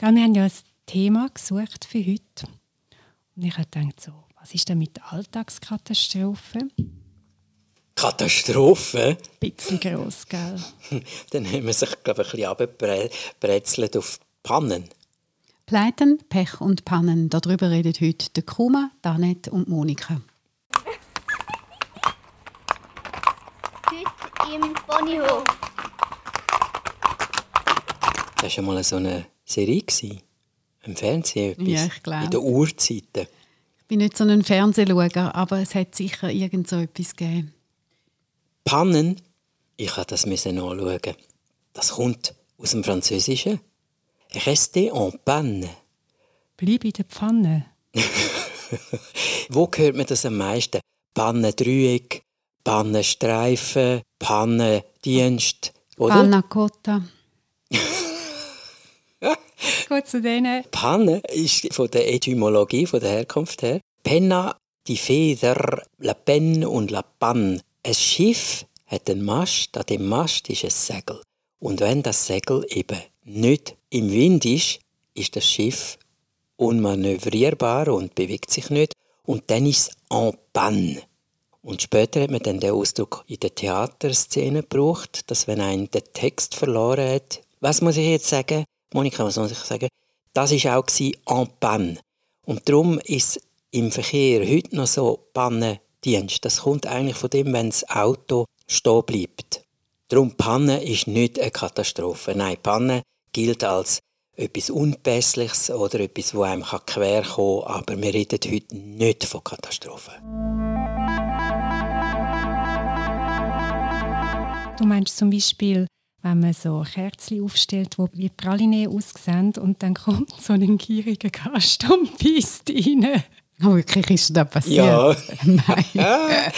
Gell, wir haben ja ein Thema gesucht für heute. Und ich habe gedacht, so, was ist denn mit Alltagskatastrophen? Katastrophe? Ein bisschen gross, gell? Dann haben wir sich, glaube ich, ein bisschen abgebrezelt auf Pannen. Pleiten, Pech und Pannen. Darüber redet heute der Kuma, Danet und Monika. Heute im Ponyhof. Das war mal so eine Serie gewesen, im Fernsehen. etwas, Ja, ich glaube. In den Urzeiten. Ich bin nicht so ein Fernsehschauer, aber es hat sicher irgend so etwas gegeben. Pannen, ich musste das müssen nachschauen. Das kommt aus dem Französischen. Rester en panne. Bleib in der Pfanne. Wo hört man das am meisten? Pannendreieck, Pannenstreifen, Pannendienst, oder? Panna Cotta. Gut zu denen. Panne ist von der Etymologie, von der Herkunft her. Penna, die Feder, la Penne und la Panne. Ein Schiff hat einen Mast, an dem Mast ist ein Segel. Und wenn das Segel eben nicht im Wind ist, ist das Schiff unmanövrierbar und bewegt sich nicht. Und dann ist es en panne. Und später hat man dann den Ausdruck in der Theaterszene gebraucht, dass wenn ein den Text verloren hat, was muss ich jetzt sagen? Monika, was muss ich sagen? Das war auch en panne. Und darum ist im Verkehr heute noch so Pannendienst. Das kommt eigentlich von dem, wenn das Auto stehen bleibt. Darum Panne ist nicht eine Katastrophe. Nein, Panne gilt als etwas Unpässliches oder etwas, wo einem quer kommen kann. Aber wir reden heute nicht von Katastrophen. Du meinst zum Beispiel, wenn man so Kerzen aufstellt, die wie Praline aussehen und dann kommt so ein gieriger Gast und beißt rein. Oh, wirklich ist das passiert? Ja. Nein.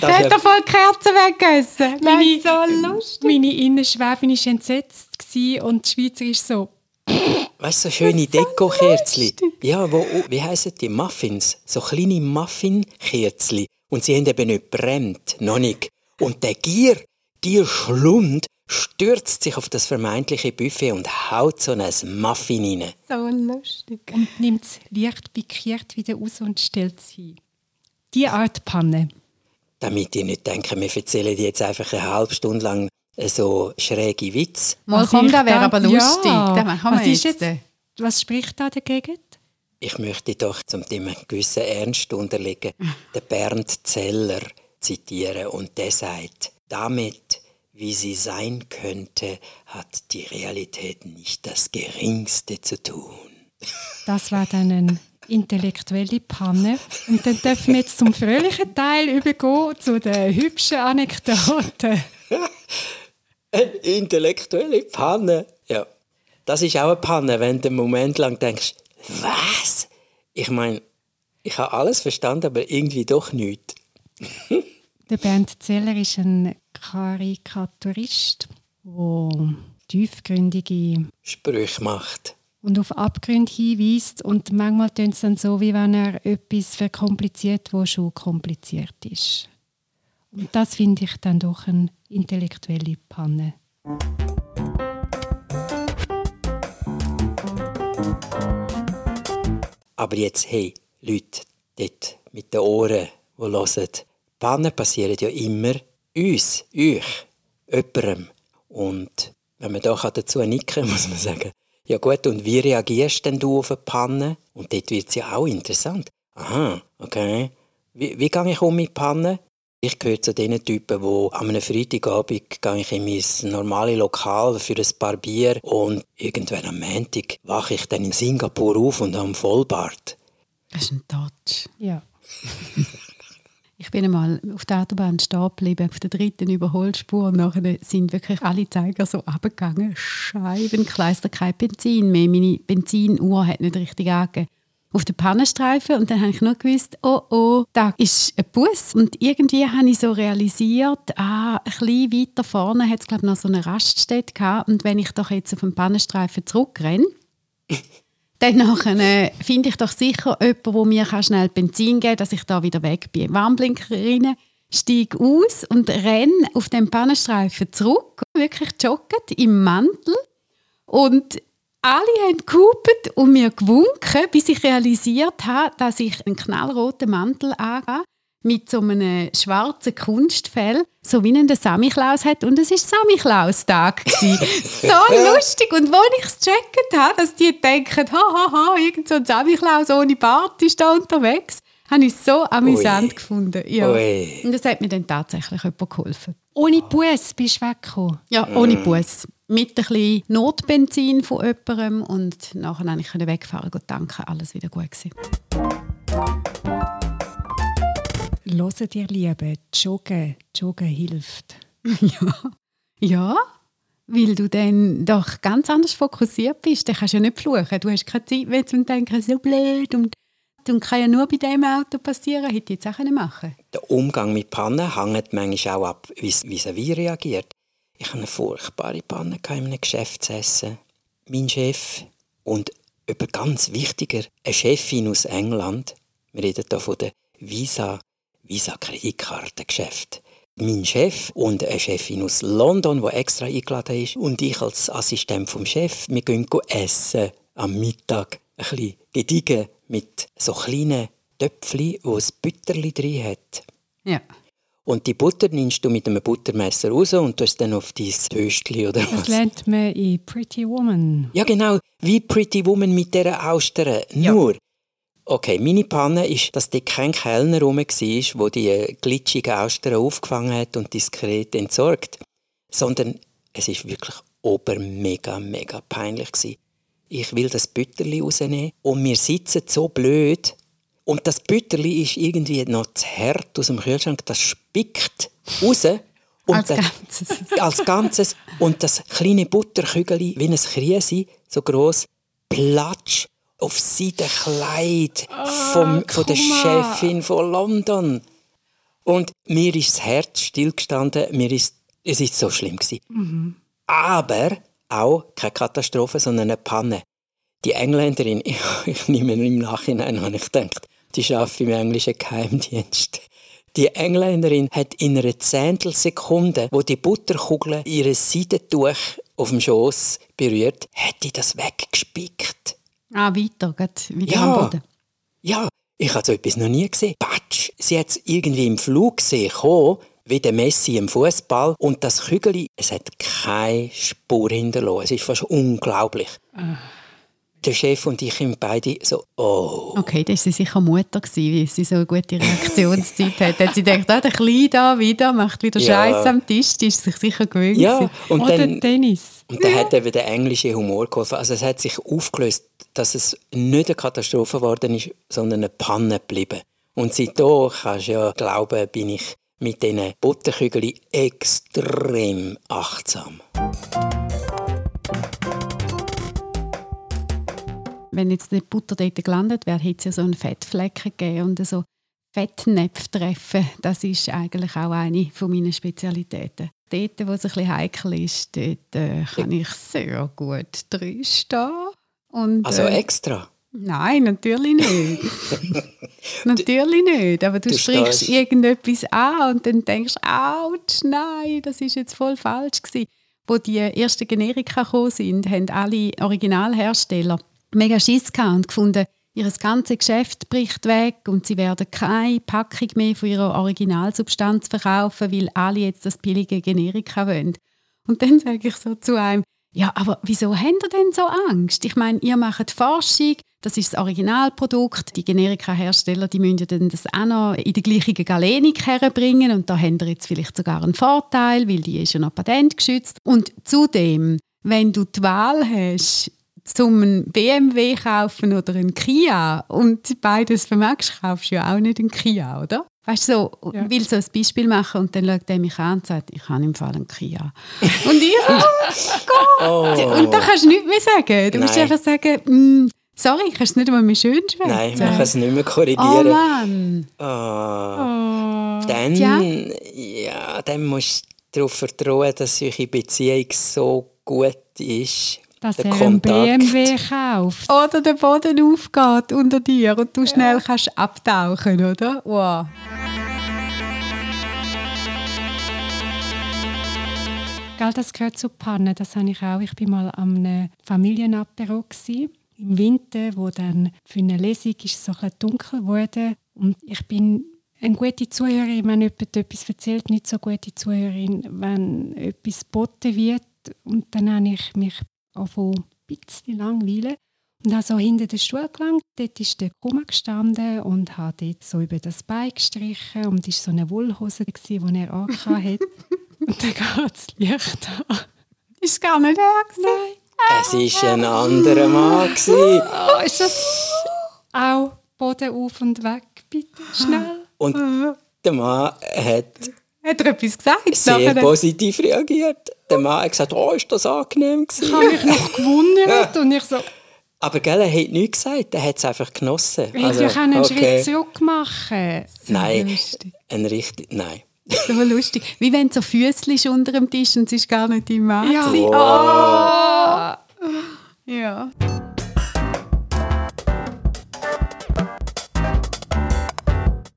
Das Der hat doch voll die Kerzen weggegessen. Meine, so lustig. meine Innenschwäbin war entsetzt gewesen und die Schweizer ist so, Weißt du, so schöne Dekokerzli. Ja, wo, wie heissen die? Muffins. So kleine Muffin-Kerzli. Und sie haben eben nicht brennt. Noch nicht. Und der Gier, Gier Schlund, stürzt sich auf das vermeintliche Buffet und haut so ein Muffin rein. So lustig. und nimmt es leicht pikiert wieder raus und stellt es hin. Die Art Panne. Damit ihr nicht denken, wir erzählen jetzt einfach eine halbe Stunde lang so schräge Witz. Mal Also komm, ich das wäre aber lustig. Ja. Was jetzt. jetzt- Was spricht da dagegen? Ich möchte doch zum Thema gewissen Ernst unterlegen, den Bernd Zeller zitieren und der sagt, damit, wie sie sein könnte, hat die Realität nicht das Geringste zu tun. Das war dann eine intellektuelle Panne. Und dann dürfen wir jetzt zum fröhlichen Teil übergehen, zu den hübschen Anekdoten. Eine intellektuelle Panne. Ja, das ist auch eine Panne, wenn du einen Moment lang denkst, was? Ich meine, ich habe alles verstanden, aber irgendwie doch nichts. Der Bernd Zeller ist ein Karikaturist, der tiefgründige Sprüche macht. und auf Abgründe hinweist. Und manchmal tönt es dann so, wie wenn er etwas verkompliziert, wo schon kompliziert ist. Und das finde ich dann doch eine intellektuelle Panne. Aber jetzt, hey, Leute, dort mit den Ohren, die hören, Pannen passieren ja immer uns, euch, jemandem. Und wenn man da dazu nicken kann, muss man sagen, ja gut, und wie reagierst denn du auf eine Panne? Und dort wird es ja auch interessant. Aha, okay. Wie, wie gehe ich um mit Pannen? Ich gehöre zu den Typen, die an einem Freitagabend gehe ich in mein normales Lokal für ein paar Bier und irgendwann am Montag wache ich dann in Singapur auf und habe einen Vollbart. Das ist ein Touch. Ja. Ich bin einmal auf der Autobahn stehen geblieben, auf der dritten Überholspur. Und nachher sind wirklich alle Zeiger so abgegangen. Scheibenkleister, kein Benzin mehr. Meine Benzinuhr hat nicht richtig angegeben. Auf den Pannenstreifen. Und dann habe ich nur gewusst, oh oh, da ist ein Bus. Und irgendwie habe ich so realisiert, ah, ein bisschen weiter vorne hat es glaube ich, noch so eine Raststätte gehabt. Und wenn ich doch jetzt auf den Pannenstreifen zurückrenne, dann äh, finde ich doch sicher jemanden, der mir schnell Benzin geben kann, dass ich da wieder weg bin. Warnblinker rein, steige aus und renne auf den Pannenstreifen zurück, wirklich joggend, im Mantel. Und alle haben gehupet und mir gewunken, bis ich realisiert habe, dass ich einen knallroten Mantel angehe mit so einem schwarzen Kunstfell, so wie ein Samichlaus hat. Und es war Samichlaus-Tag. so lustig. Und als ich es gecheckt habe, dass die denken, hahaha, irgend so ein Samichlaus ohne Bart ist da unterwegs, habe ich es so amüsant Ui. gefunden. Ja. Ui. Und das hat mir dann tatsächlich jemand geholfen. Ohne Bus bist du weggekommen? Ja, ohne mm. Bus. Mit ein bisschen Notbenzin von jemandem und nachher konnte ich wegfahren und danken, alles wieder gut gewesen. Hören dir Liebe, Joggen, Joggen hilft. ja. ja, weil du dann doch ganz anders fokussiert bist. Dann kannst du ja nicht fluchen. Du hast keine Zeit mehr zum Denken, so blöd und und kann ja nur bei diesem Auto passieren, hätte ich jetzt auch machen Der Umgang mit Pannen hängt manchmal auch ab, wie wie reagiert. Ich hatte eine furchtbare Panne in einem Geschäftsessen. Mein Chef und über ganz wichtiger, eine Chefin aus England, wir reden hier von der Visa, Visa Kreditkartengeschäft. Mein Chef und eine Chefin aus London, die extra eingeladen ist, und ich als Assistent vom Chef, wir gehen essen am Mittag. Ein bisschen gediegen mit so kleinen Töpfchen, wo ein Butterli drin hat. Ja. Und die Butter nimmst du mit einem Buttermesser raus und tust dann auf dein Töstchen oder was. Das lernt man in Pretty Woman. Ja, genau. Wie Pretty Woman mit dieser Austern. Ja. Nur, okay, meine Panne ist, dass dort kein Kellner rum war, der die glitschigen Austern aufgefangen hat und diskret entsorgt. Sondern es ist wirklich ober mega, mega peinlich gewesen ich will das Bütterli rausnehmen und wir sitzen so blöd und das Bütterli ist irgendwie noch zu hart aus dem Kühlschrank, das spickt raus. Und als Ganzes. als Ganzes. Und das kleine Butterkügel, wie ein Kriesi, so groß, platsch auf Seidenkleid vom, oh, von der Chefin von London. Und mir ist das Herz stillgestanden. Mir ist, es ist so schlimm gewesen. Mhm. Aber auch keine Katastrophe, sondern eine Panne. Die Engländerin, ich, ich nehme im Nachhinein, habe ich gedacht, die arbeitet im englischen Geheimdienst. Die Engländerin hat in einer Zehntelsekunde, wo die Butterkugel ihre Seidentuch auf dem Schoß berührt, hat die das weggespickt. Ah, weiter, wieder ja, am Boden. Ja, ich habe so etwas noch nie gesehen. Patsch, sie hat es irgendwie im Flug gesehen, wie der Messi im Fußball und das Kügel, es hat keine Spur hinterlassen. Es ist fast unglaublich. Ah. Der Chef und ich sind beide so, oh. Okay, das war sicher Mutter, weil sie so eine gute Reaktionszeit hat. Hat sie gedacht, ah, der Kleine da wieder, macht wieder ja. Scheiß am Tisch, die ist sich sicher gewöhnt. Ja, und Oder dann, Tennis. Und dann ja. hat eben der englische Humor geholfen. Also es hat sich aufgelöst, dass es nicht eine Katastrophe geworden ist, sondern eine Panne geblieben. Und seitdem, kannst du ja glauben, bin ich mit diesen Butterkügeln extrem achtsam. Wenn jetzt die Butter dort gelandet wäre, hätte es ja so einen Fettflecken gegeben und so Fettnäpfe treffen. Das ist eigentlich auch eine meiner Spezialitäten. Dort, wo es ein bisschen heikel ist, dort äh, kann ich sehr gut drinstehen. Und, also äh, extra? Nein, natürlich nicht. natürlich nicht. Aber du, du sprichst stehst. irgendetwas an und dann denkst du, ouch, nein, das ist jetzt voll falsch gewesen. Wo die ersten Generika gekommen sind, haben alle Originalhersteller mega Schiss und gefunden, ihr ganzes Geschäft bricht weg und sie werden keine Packung mehr von ihrer Originalsubstanz verkaufen, weil alle jetzt das billige Generika wollen. Und dann sage ich so zu einem, ja, aber wieso habt ihr denn so Angst? Ich meine, ihr macht Forschung, das ist das Originalprodukt. Die Generika-Hersteller die müssen dann das auch noch in die gleiche Galenik herbringen und da habt ihr jetzt vielleicht sogar einen Vorteil, weil die ist ja noch patentgeschützt. Und zudem, wenn du die Wahl hast, zum einen BMW kaufen oder einen Kia und beides vermagst, kaufst du ja auch nicht einen Kia, oder? Weißt du, so, ja. will so ein Beispiel machen und dann schaut er mich an und sagt, ich habe im Fall einen Kia. und ich, oh Gott! Oh. Und da kannst du nichts mehr sagen. Du Nein. musst einfach sagen, mm, sorry, kannst du nicht einmal mehr schön schwätzen. Nein, man kann es nicht mehr korrigieren. Oh Mann! Oh. oh. Dann, ja. ja, dann musst du darauf vertrauen, dass eure Beziehung so gut ist, dass er einen BMW kauft. Oder der Boden aufgeht unter dir und du ja. schnell kannst abtauchen, oder? Wow. Gell, das gehört zu Pannen, das habe ich auch. Ich war mal am einem Familienapero im Winter, wo dann für eine Lesung ist so ein dunkel wurde und ich bin eine gute Zuhörerin, wenn jemand etwas erzählt, nicht so gute Zuhörerin, wenn etwas geboten wird und dann habe ich mich von ein bisschen langweilen und habe so hinter den Stuhl gelangt. Dort ist der Kummer gestanden und hat dort so über das Bein gestrichen und es war so eine Wollhose, die er angehabt Und dann geht das Licht an. Ist gar nicht er Nein. Es war ein anderer Mann. Oh, ist das auch Boden auf und weg, bitte, schnell. Und der Mann hat, hat er etwas gesagt? sehr nachher? positiv reagiert. Der Mann hat gesagt, oh, ist das angenehm gewesen. Ich habe mich noch gewundert und ich so... Aber gell, er hat nichts gesagt, er hat es einfach genossen. Ich also, kann einen okay. Schritt zurück machen. Nein, ein richtig, nein. So lustig. Wie wenn so Füßchen unter dem Tisch und es ist gar nicht dein Mann. Ja. Oh. Oh. ja.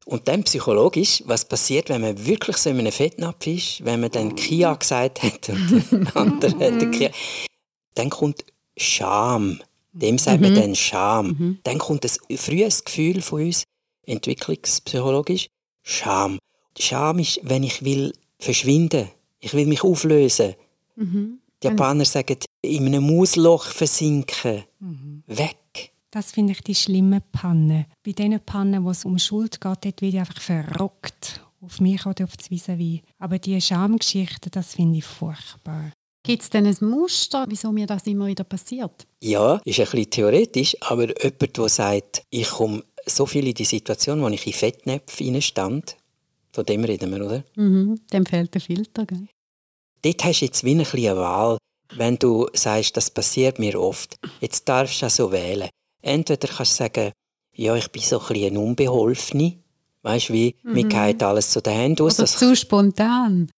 Und dann psychologisch, was passiert, wenn man wirklich so in einem Fettnapf ist, wenn man dann Kia gesagt hat und der andere hat Kia, dann kommt Scham. Dem sagt man mhm. dann Scham. Mhm. Dann kommt ein frühes Gefühl von uns, entwicklungspsychologisch, Scham. Scham ist, wenn ich will verschwinden, ich will mich auflösen. Mhm. Die Japaner sagen, in einem Mausloch versinken, mhm. weg. Das finde ich die schlimme Panne. Bei diesen Pannen, wo es um Schuld geht, dort wird ich einfach verrockt. Auf mich oder auf das vis -vis. Aber diese Schamgeschichte, das finde ich furchtbar. Gibt es denn ein Muster, wieso mir das immer wieder passiert? Ja, ist ein bisschen theoretisch, aber jemand, der sagt, ich komme so viel in die Situation, wo ich in Fettnäpfe stand, von dem reden wir, oder? Mhm, dem fehlt der Filter, gell? Dort hast du jetzt wie ein eine Wahl, wenn du sagst, das passiert mir oft. Jetzt darfst du also wählen. Entweder kannst du sagen, ja, ich bin so ein bisschen Unbeholfene. Weißt du, wie, mhm. mir geht alles zu den Händen aus. Oder zu spontan.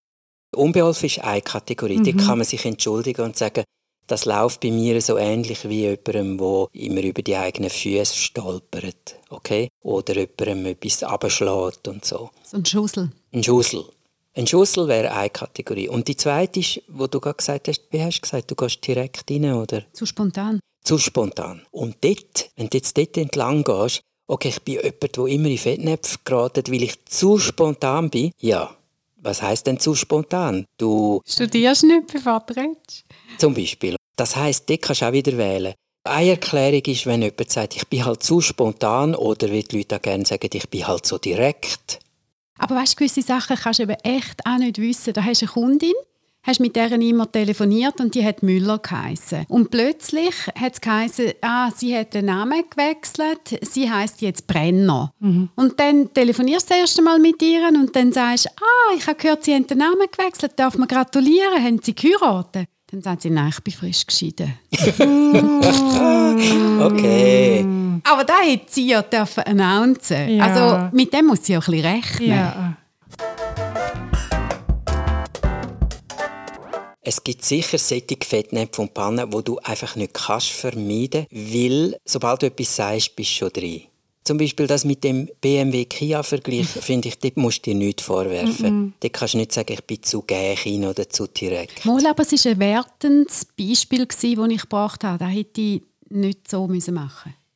Unbeholfen ist eine Kategorie. Mhm. Da kann man sich entschuldigen und sagen, das läuft bei mir so ähnlich wie jemandem, der immer über die eigenen Füße stolpert. Okay? Oder jemandem etwas abschlägt und so. So ein Schussel. Ein Schussel. Ein Schussel wäre eine Kategorie. Und die zweite ist, wo du gerade gesagt hast, wie hast du gesagt, du gehst direkt rein, oder? Zu spontan zu spontan. Und dort, wenn du jetzt dort entlang gehst, okay, ich bin jemand, der immer in Fettnäpfe geraten, weil ich zu spontan bin, ja. Was heißt denn zu spontan? Du studierst nicht, bevor du redest. Zum Beispiel. Das heißt, dort kannst du auch wieder wählen. Eine Erklärung ist, wenn jemand sagt, ich bin halt zu spontan oder wie die Leute auch gerne sagen, ich bin halt so direkt. Aber weißt du, gewisse Sachen kannst du eben echt auch nicht wissen. Da hast du eine Kundin, hast mit der immer telefoniert und die hat Müller geheißen. Und plötzlich hat es geheißen, ah, sie hat den Namen gewechselt, sie heißt jetzt Brenner. Mhm. Und dann telefonierst du das erste Mal mit ihr und dann sagst, ah, ich habe gehört, sie haben den Namen gewechselt, darf man gratulieren, haben sie geheiratet? Dann sagt sie, nein, ich bin frisch geschieden. okay. Aber da hätte sie ja dürfen announcen. Ja. Also mit dem muss sie auch ein bisschen rechnen. Ja. Es gibt sicher solche Fettnäpfe und Pannen, wo du einfach nicht kannst vermeiden weil sobald du etwas sagst, bist du schon drin. Zum Beispiel das mit dem BMW-Kia-Vergleich, finde ich, dort musst du dir nichts vorwerfen. Mm -mm. Dort kannst du nicht sagen, ich bin zu gächin oder zu direkt. Mal, aber es war ein wertendes Beispiel, das ich gebracht habe. Das hätte ich nicht so machen müssen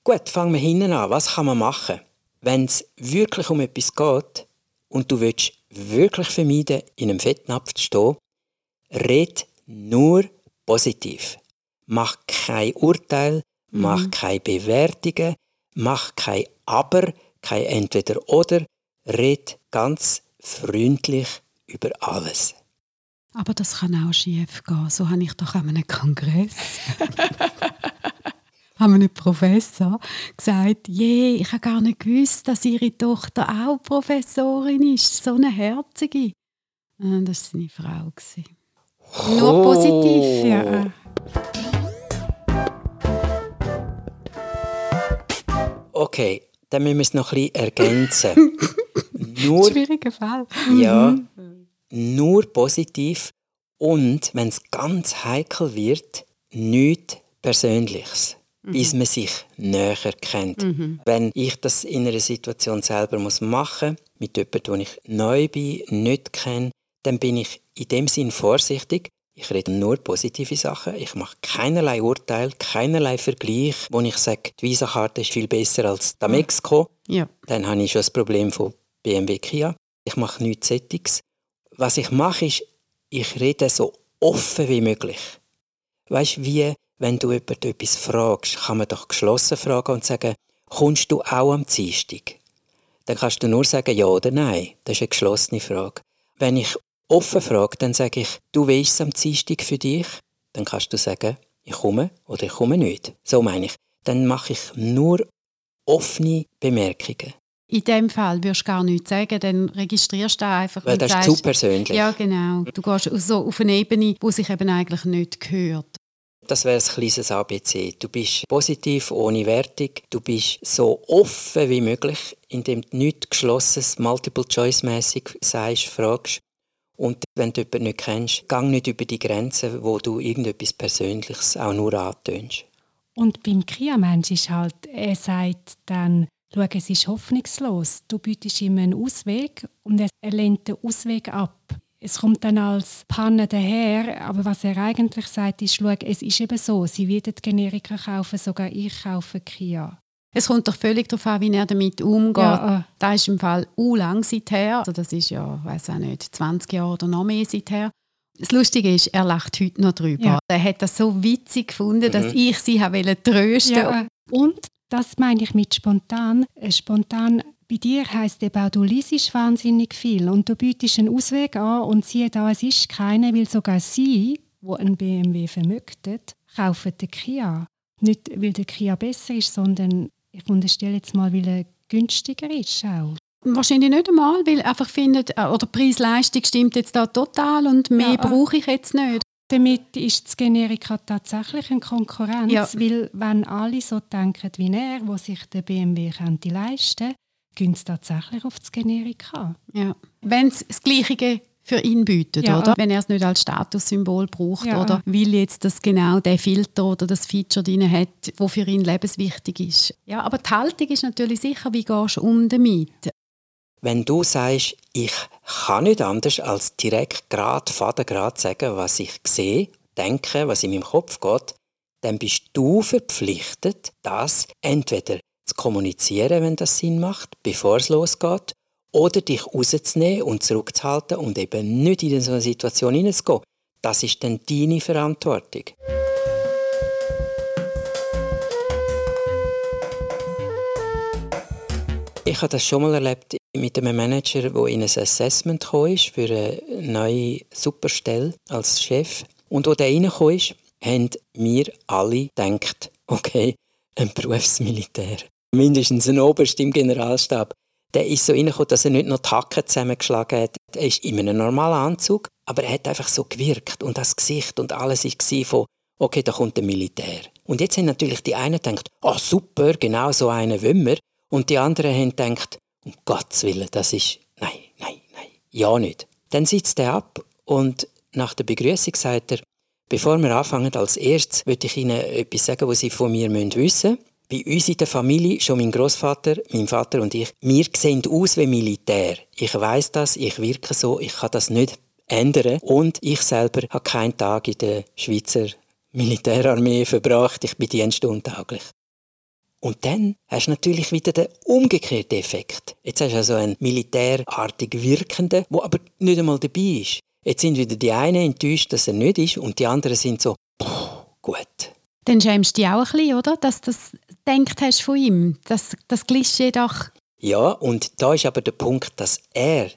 Gut, fangen wir hinten an. Was kann man machen? Wenn es wirklich um etwas geht und du willst wirklich vermeiden, in einem Fettnapf zu stehen, red nur positiv. Mach kein Urteil, mhm. mach keine Bewertungen, mach kein Aber, kein Entweder-Oder. Red ganz freundlich über alles. Aber das kann auch schief gehen. So habe ich doch an einem Kongress haben einem Professor gesagt, je, ich habe gar nicht gewusst, dass ihre Tochter auch Professorin ist, so eine herzige. Ah, das war seine Frau. Nur positiv, ja. Okay, dann müssen wir es noch ein bisschen ergänzen. nur, Schwieriger Fall. Ja, mhm. nur positiv und, wenn es ganz heikel wird, nichts Persönliches, mhm. bis man sich näher kennt. Mhm. Wenn ich das in einer Situation selber muss machen muss, mit jemandem, den ich neu bin, nicht kenne, dann bin ich in dem Sinn vorsichtig. Ich rede nur positive Sachen. Ich mache keinerlei Urteil, keinerlei Vergleich, wo ich sage, die Visa-Karte ist viel besser als der Mexiko. Ja. Dann habe ich schon das Problem von BMW Kia. Ich mache nichts Sättiges. Was ich mache, ist, ich rede so offen wie möglich. Weißt du, wie, wenn du jemand etwas fragst, kann man doch geschlossen fragen und sagen, kommst du auch am Dienstag? Dann kannst du nur sagen ja oder nein. Das ist eine geschlossene Frage. Wenn ich offen frage, dann sage ich, du weißt am Dienstag für dich? Dann kannst du sagen, ich komme oder ich komme nicht. So meine ich. Dann mache ich nur offene Bemerkungen. In dem Fall würdest du gar nichts sagen, dann registrierst du einfach Weil das sagst, ist zu persönlich. Ja, genau. Du gehst so auf eine Ebene, wo sich eben eigentlich nicht gehört. Das wäre ein kleines ABC. Du bist positiv, ohne Wertung. Du bist so offen wie möglich, indem du nichts Geschlossenes, multiple-choice-mässig sagst, fragst. Und wenn du jemanden nicht kennst, gang nicht über die Grenze, wo du irgendetwas Persönliches auch nur antönst. Und beim Kia-Mensch ist halt, er sagt dann, schau, es ist hoffnungslos. Du bietest ihm einen Ausweg und er, lehnt den Ausweg ab. Es kommt dann als Panne daher, aber was er eigentlich sagt, ist, schau, es ist eben so, sie werden Generika kaufen, sogar ich kaufe Kia. Es kommt doch völlig darauf an, wie er damit umgeht. Ja, äh. Das ist im Fall u lang seither. Also das ist ja, weiß auch nicht, 20 Jahre oder noch mehr seither. Das Lustige ist, er lacht heute noch drüber. Ja. Er hat das so witzig gefunden, dass Mhm. ich sie habe wollte trösten. Ja, äh, und das meine ich mit spontan. Äh, Spontan bei dir heisst eben auch, du liest wahnsinnig viel und du bietest einen Ausweg an und siehe da, es ist keiner, weil sogar sie, wo einen BMW vermögtet, kaufen den Kia. Nicht, weil der Kia besser ist, sondern ich unterstelle jetzt mal, weil er günstiger ist auch. Wahrscheinlich nicht einmal, weil einfach findet, äh, oder die Preis-Leistung stimmt jetzt da total und mehr Ja, äh. brauche ich jetzt nicht. Damit ist das Generika tatsächlich eine Konkurrenz, Ja. weil wenn alle so denken wie er, wo sich der BMW könnte leisten könnte, gehen sie tatsächlich auf das Generika. Ja. Wenn es das Gleiche für ihn bietet, Ja. oder? Wenn er es nicht als Statussymbol braucht Ja. oder will jetzt das genau der Filter oder das Feature drin hat, wo für ihn lebenswichtig ist. Ja, aber die Haltung ist natürlich sicher, wie gehst du um damit? Wenn du sagst, ich kann nicht anders als direkt gerade, fadengrad sagen, was ich sehe, denke, was in meinem Kopf geht, dann bist du verpflichtet, das entweder zu kommunizieren, wenn das Sinn macht, bevor es losgeht, oder dich rauszunehmen und zurückzuhalten und eben nicht in so eine Situation hineinzugehen. Das ist dann deine Verantwortung. Ich habe das schon mal erlebt mit einem Manager, der in ein Assessment ist für eine neue Superstelle als Chef. Und als der reingekommen ist, haben wir alle gedacht, okay, ein Berufsmilitär. Mindestens ein Oberst im Generalstab. Der ist so reingekommen, dass er nicht noch die Hacken zusammengeschlagen hat. Er ist in einem normalen Anzug, aber er hat einfach so gewirkt. Und das Gesicht und alles war von, okay, da kommt ein Militär. Und jetzt haben natürlich die einen gedacht, oh super, genau so einen wollen wir. Und die anderen haben gedacht, um Gottes Willen, das ist, nein, nein, nein, ja nicht. Dann sitzt er ab und nach der Begrüßung sagt er, bevor wir anfangen, als erstes möchte ich Ihnen etwas sagen, was Sie von mir wissen müssen. Bei uns in der Familie, schon mein Großvater, mein Vater und ich, wir sehen aus wie Militär. Ich weiß das, ich wirke so, ich kann das nicht ändern. Und ich selber habe keinen Tag in der Schweizer Militärarmee verbracht. Ich bin dienstuntauglich. Und dann hast du natürlich wieder den umgekehrten Effekt. Jetzt hast du also einen militärartig wirkenden, der aber nicht einmal dabei ist. Jetzt sind wieder die einen enttäuscht, dass er nicht ist, und die anderen sind so, «Puh, gut. Dann schämst du dich auch ein bisschen, oder? Dass das denkt hast von ihm. Das, das Klischee doch. Ja, und da ist aber der Punkt, dass er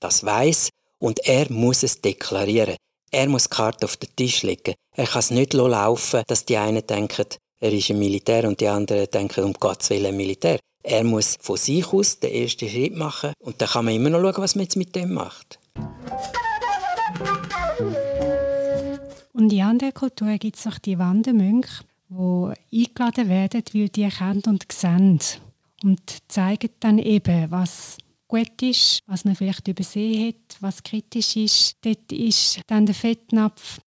das weiß und er muss es deklarieren. Er muss die Karte auf den Tisch legen. Er kann es nicht laufen, dass die einen denken, er ist ein Militär und die anderen denken, um Gottes Willen ein Militär. Er muss von sich aus den ersten Schritt machen und dann kann man immer noch schauen, was man jetzt mit dem macht. Und in anderen Kulturen gibt es auch die Wandermönche, die eingeladen werden, weil die kennen und sehen. Und zeigen dann eben, was gut ist, was man vielleicht übersehen hat, was kritisch ist. Dort ist dann der Fettnapf.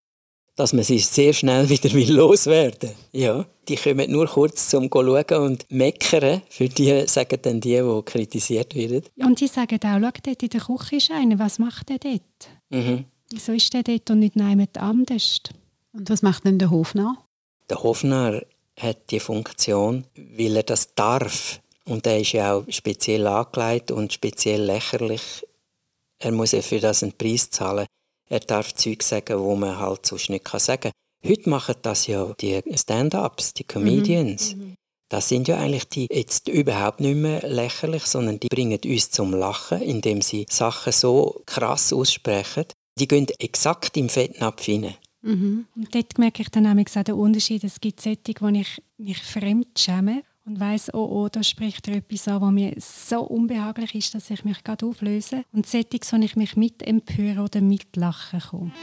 Dass man sie sehr schnell wieder will loswerden Ja, die kommen nur kurz zum schauen und meckern. Für die sagen dann die, die kritisiert werden. Und die sagen auch, schau, dort in der Küche ist einer, was macht der dort? Mhm. Wieso ist der dort und nicht jemand anders? Und was macht denn der Hofnarr? Der Hofnarr hat die Funktion, weil er das darf. Und er ist ja auch speziell angelegt und speziell lächerlich. Er muss ja für das einen Preis zahlen. Er darf Zeug sagen, wo man halt sonst nicht sagen kann. Heute machen das ja die Stand-ups, die Comedians. Mhm. Das sind ja eigentlich die jetzt überhaupt nicht mehr lächerlich, sondern die bringen uns zum Lachen, indem sie Sachen so krass aussprechen. Die gehen exakt im Fettnapf rein. Mhm. Und dort merke ich dann auch den Unterschied. Es gibt solche, wo ich mich fremd schäme und weiß, oh, oh, da spricht er etwas an, was mir so unbehaglich ist, dass ich mich gerade auflöse. Und solche, wo ich mich mit empöre oder mitlachen kann.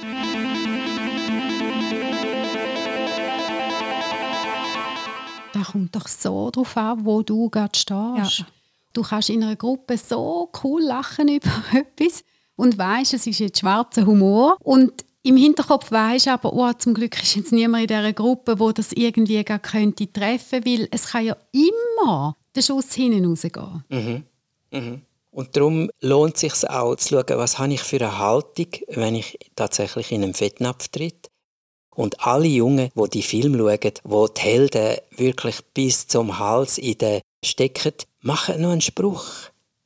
Da kommt doch so drauf an, wo du gerade stehst. Ja. Du kannst in einer Gruppe so cool lachen über etwas und weißt, es ist jetzt schwarzer Humor und im Hinterkopf weisst aber, oh, zum Glück ist jetzt niemand in dieser Gruppe, wo das irgendwie gar könnte treffen, weil es kann ja immer der Schuss hinten rausgehen. Mhm. Mhm. Und darum lohnt es sich auch zu schauen, was habe ich für eine Haltung, wenn ich tatsächlich in einen Fettnapf tritt. Und alle Jungen, die die Film schauen, wo die Helden wirklich bis zum Hals in den stecken, machen noch einen Spruch,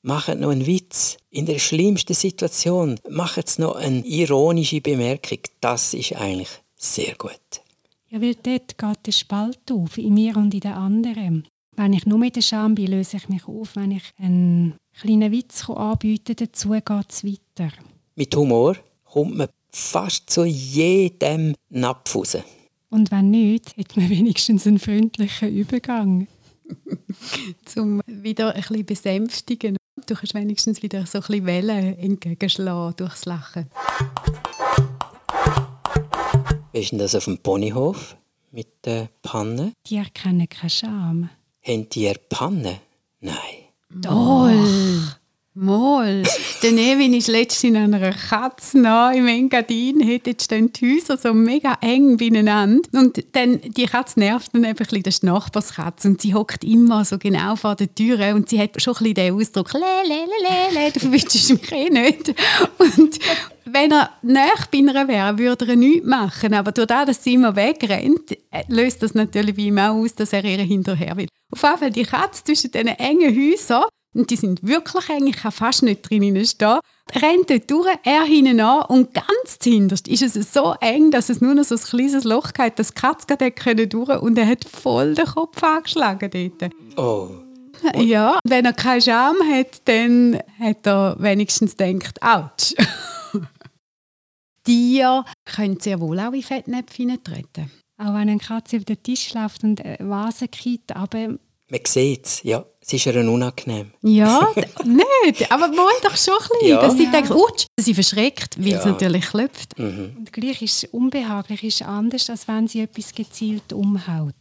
machen noch einen Witz. In der schlimmsten Situation machen sie noch eine ironische Bemerkung. Das ist eigentlich sehr gut. Ja, weil dort geht der Spalt auf, in mir und in den anderen. Wenn ich nur mit der Scham bin, löse ich mich auf. Wenn ich einen kleinen Witz anbiete, dazu geht es weiter. Mit Humor kommt man fast zu jedem Napf raus. Und wenn nicht, hat man wenigstens einen freundlichen Übergang. Zum wieder ein bisschen besänftigen. Du kannst wenigstens wieder so ein bisschen Wellen entgegenschlagen durchs Lachen. Wie ist denn das auf dem Ponyhof mit der Panne? Die erkennen keine Scham. Haben die Panne? Nein. Doch. Mal. Der Nevin ist letztens in einer Katze nah im Engadin. Jetzt stehen die Häuser so mega eng beieinander. Und dann, die Katze nervt dann einfach ein bisschen, das ist die Nachbarskatze. Und sie hockt immer so genau vor der Tür. Und sie hat schon ein bisschen den Ausdruck, le, le, le, le, du verwünschst mich eh nicht. Und wenn er näher bei ihr wäre, würde er nichts machen. Aber durch das, dass sie immer wegrennt, äh, löst das natürlich bei ihm aus, dass er ihr hinterher will. Auf jeden Fall die Katze zwischen diesen engen Häusern und die sind wirklich eng, ich kann fast nicht drinnen stehen, rennt dort durch, er hinten an und ganz zuhinterst ist es so eng, dass es nur noch so ein kleines Loch hat, dass die Katze gerade durch und er hat voll den Kopf angeschlagen dort. Oh. Ja, wenn er keine Scham hat, dann hat er wenigstens gedacht, ouch. Tiere können sehr wohl auch in Fettnäpfe treten. Auch wenn eine Katze auf den Tisch läuft und Vase kippt, aber man sieht es, ja. Es ist ihr unangenehm. Ja, nicht. Aber man doch schon ein bisschen, ja. dass sie ja. denkt, utsch, sie verschreckt, weil ja. es natürlich klopft. Mhm. Und gleich ist es unbehaglich, ist anders, als wenn sie etwas gezielt umhaut.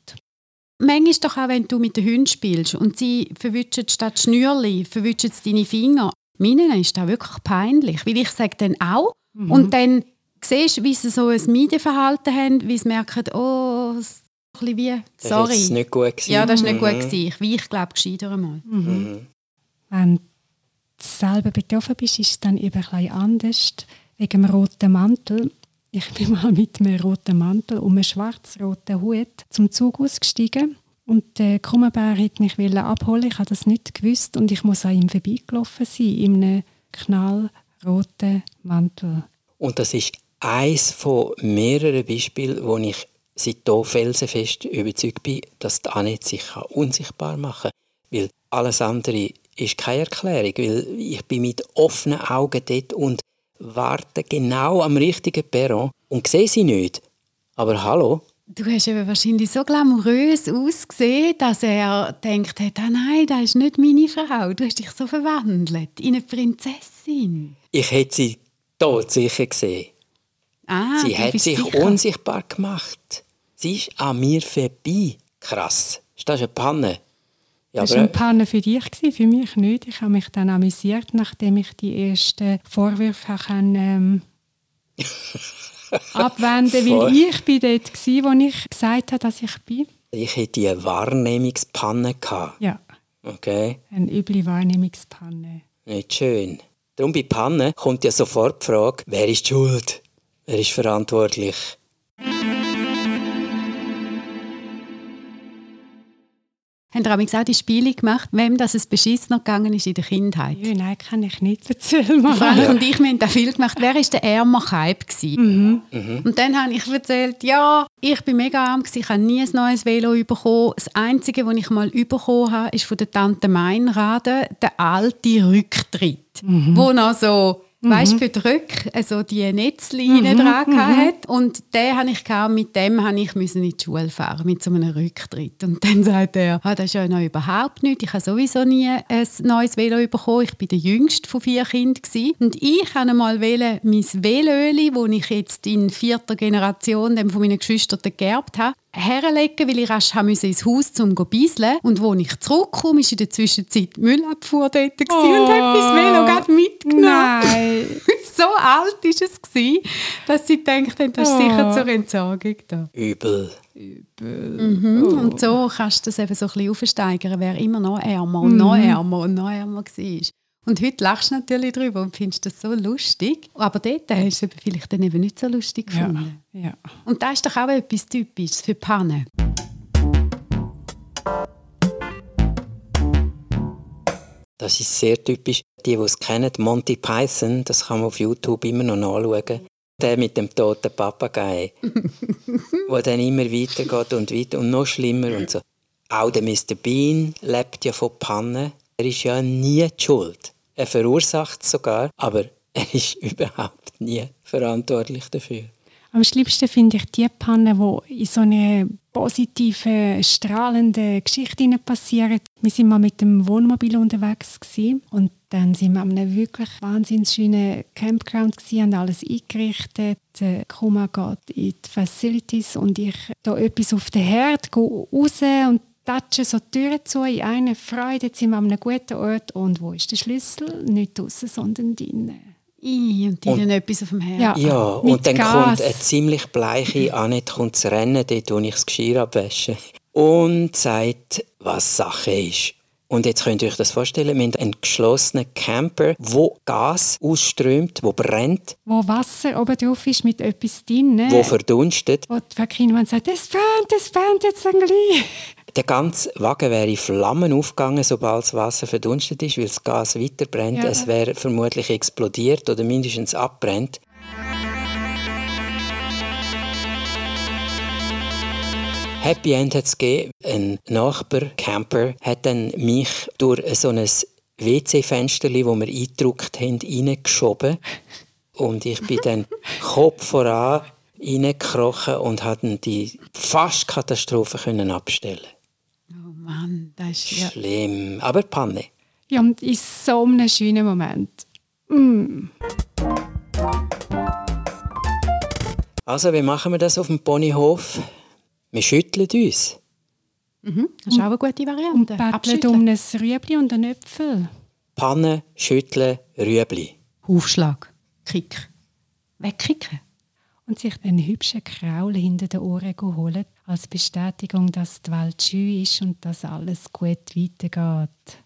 Manchmal ist doch auch, wenn du mit den Hunden spielst und sie verwischen statt Schnürli, verwischen deine Finger. Meinen ist das wirklich peinlich, weil ich sage dann auch mhm. und dann siehst du, wie sie so ein Meidenverhalten haben, wie sie merken, oh, bisschen wie, sorry. Das ist nicht gut gewesen. Ja, das war nicht mhm. gut. Gewesen. Ich weiche, glaube gescheiter einmal. Mhm. Mhm. Wenn du selber betroffen bist, ist es dann eben ein anders. Wegen dem roten Mantel. Ich bin mal mit einem roten Mantel und einem schwarz-roten Hut zum Zug ausgestiegen. Und der Kummerbär wollte mich abholen. Ich habe das nicht gewusst und ich muss an ihm vorbeigelaufen sein, in einem knallroten Mantel. Und das ist eines von mehreren Beispielen, wo ich seitdem felsenfest überzeugt bin, dass die Annette sich unsichtbar machen kann. Weil alles andere ist keine Erklärung, weil ich bin mit offenen Augen dort und warte genau am richtigen Perron und sehe sie nicht. Aber hallo? Du hast eben wahrscheinlich so glamourös ausgesehen, dass er denkt hat, ah nein, das ist nicht meine Frau. Du hast dich so verwandelt in eine Prinzessin. Ich hätte sie tot sicher gesehen. Ah, sie hat sich sicher. unsichtbar gemacht. Sie ist an mir vorbei. Krass. Ist das eine Panne? Ja, das war eine Panne für dich, für mich nicht. Ich habe mich dann amüsiert, nachdem ich die ersten Vorwürfe kann, ähm, abwenden weil ich bin dort war, wo ich gesagt habe, dass ich bin. Ich hatte eine Wahrnehmungspanne. Ja. Okay. Eine üble Wahrnehmungspanne. Nicht schön. Darum bei Pannen kommt ja sofort die Frage, wer ist schuld? Er ist verantwortlich. Haben ihr auch die Spiele gemacht, wem das es beschissen noch gegangen ist in der Kindheit? Ja, nein, kann ich nicht erzählen. Frank und ich haben da viel gemacht. Wer war der ärmer Kaib? Mhm. Und dann habe ich erzählt, ja, ich bin mega arm, gewesen, ich habe nie ein neues Velo bekommen. Das Einzige, was ich mal bekommen habe, ist von der Tante Meinrade der alte Rücktritt, wo noch so Mhm. weißt Rück, also die Netzleine dran mhm. hat. Und den habe ich gehabt, mit dem habe ich müssen in die Schule fahren, mit so einem Rücktritt. Und dann sagt er, ah, das ist ja noch überhaupt nichts. Ich habe sowieso nie ein neues Velo bekommen. Ich bin der jüngste von vier Kindern. Gewesen. Und ich habe mal wählen, mein Velöli, das ich jetzt in vierter Generation dem von meinen Geschwistern geerbt habe, herlegen, weil ich rasch haben musste ins Haus zum zu bisseln. Und als ich zurückkomme, war in der Zwischenzeit die Müllabfuhr dort gewesen und hat mein Velo gerade mitgenommen. Nein. so alt war es, gewesen, dass sie haben, das ist sicher zur Entsorgung da. Übel. Mhm. Und so kannst du das eben so ein bisschen aufsteigern, wer immer noch ärmer und noch ärmer und noch ärmer war. Und heute lachst du natürlich darüber und findest das so lustig. Aber dort hast du es vielleicht dann eben nicht so lustig Ja, gefunden. ja. Und das ist doch auch etwas Typisches für Pannen. Das ist sehr typisch. Die, die es kennen, Monty Python, das kann man auf YouTube immer noch nachschauen. Der mit dem toten Papagei, der dann immer weitergeht und weiter und noch schlimmer und so. Auch der Mr. Bean lebt ja von Pannen. Er ist ja nie die schuld. Er verursacht es sogar, aber er ist überhaupt nie verantwortlich dafür. Am schlimmsten finde ich die Pannen, die in so eine positive, strahlende Geschichte passieren. Wir sind mal mit dem Wohnmobil unterwegs gewesen, und dann sind wir an einem wirklich wahnsinnig schönen Campground gewesen, haben alles eingerichtet. Kuma geht in die Facilities und ich da etwas auf den Herd, gehe raus und tatsche so die Türen zu in einer Freude. Jetzt sind wir an einem guten Ort und wo ist der Schlüssel? Nicht draußen, sondern drinnen. I, und die Und- etwas auf dem Herz. Ja. Ja, und dann Gas. kommt eine ziemlich bleiche Annette kommt zu rennen, dort wo ich das Geschirr abwasche. Und sagt, was Sache ist. Und jetzt könnt ihr euch das vorstellen, wir haben einen geschlossenen Camper, wo Gas ausströmt, wo brennt, Wo Wasser oben drauf ist mit etwas drinnen. wo verdunstet. wo die Verkinder sagt, es brennt, es brennt jetzt dann gleich. Der ganze Wagen wäre in Flammen aufgegangen, sobald das Wasser verdunstet ist, weil das Gas weiter brennt. Ja. Es wäre vermutlich explodiert oder mindestens abbrennt. Happy End hat es gegeben. Ein Nachbar, Camper, hat dann mich durch so ein WC-Fenster, das wir eingedruckt haben, reingeschoben. Und ich bin dann Kopf voran reingekrochen und konnte die fast Katastrophe abstellen. Mann, das ist ja... Schlimm, aber Panne. Ja, und in so einem schönen Moment. Mm. Also, wie machen wir das auf dem Ponyhof? Wir schütteln uns. Mhm, das ist auch eine gute Und Variante. bettelt Abschütteln. um ein Rüebli und einen Äpfel. Panne, schütteln, Rüebli. Aufschlag. Kick. Wegkicken. Und sich einen hübschen Kraul hinter den Ohren holen, als Bestätigung, dass die Welt schön ist und dass alles gut weitergeht.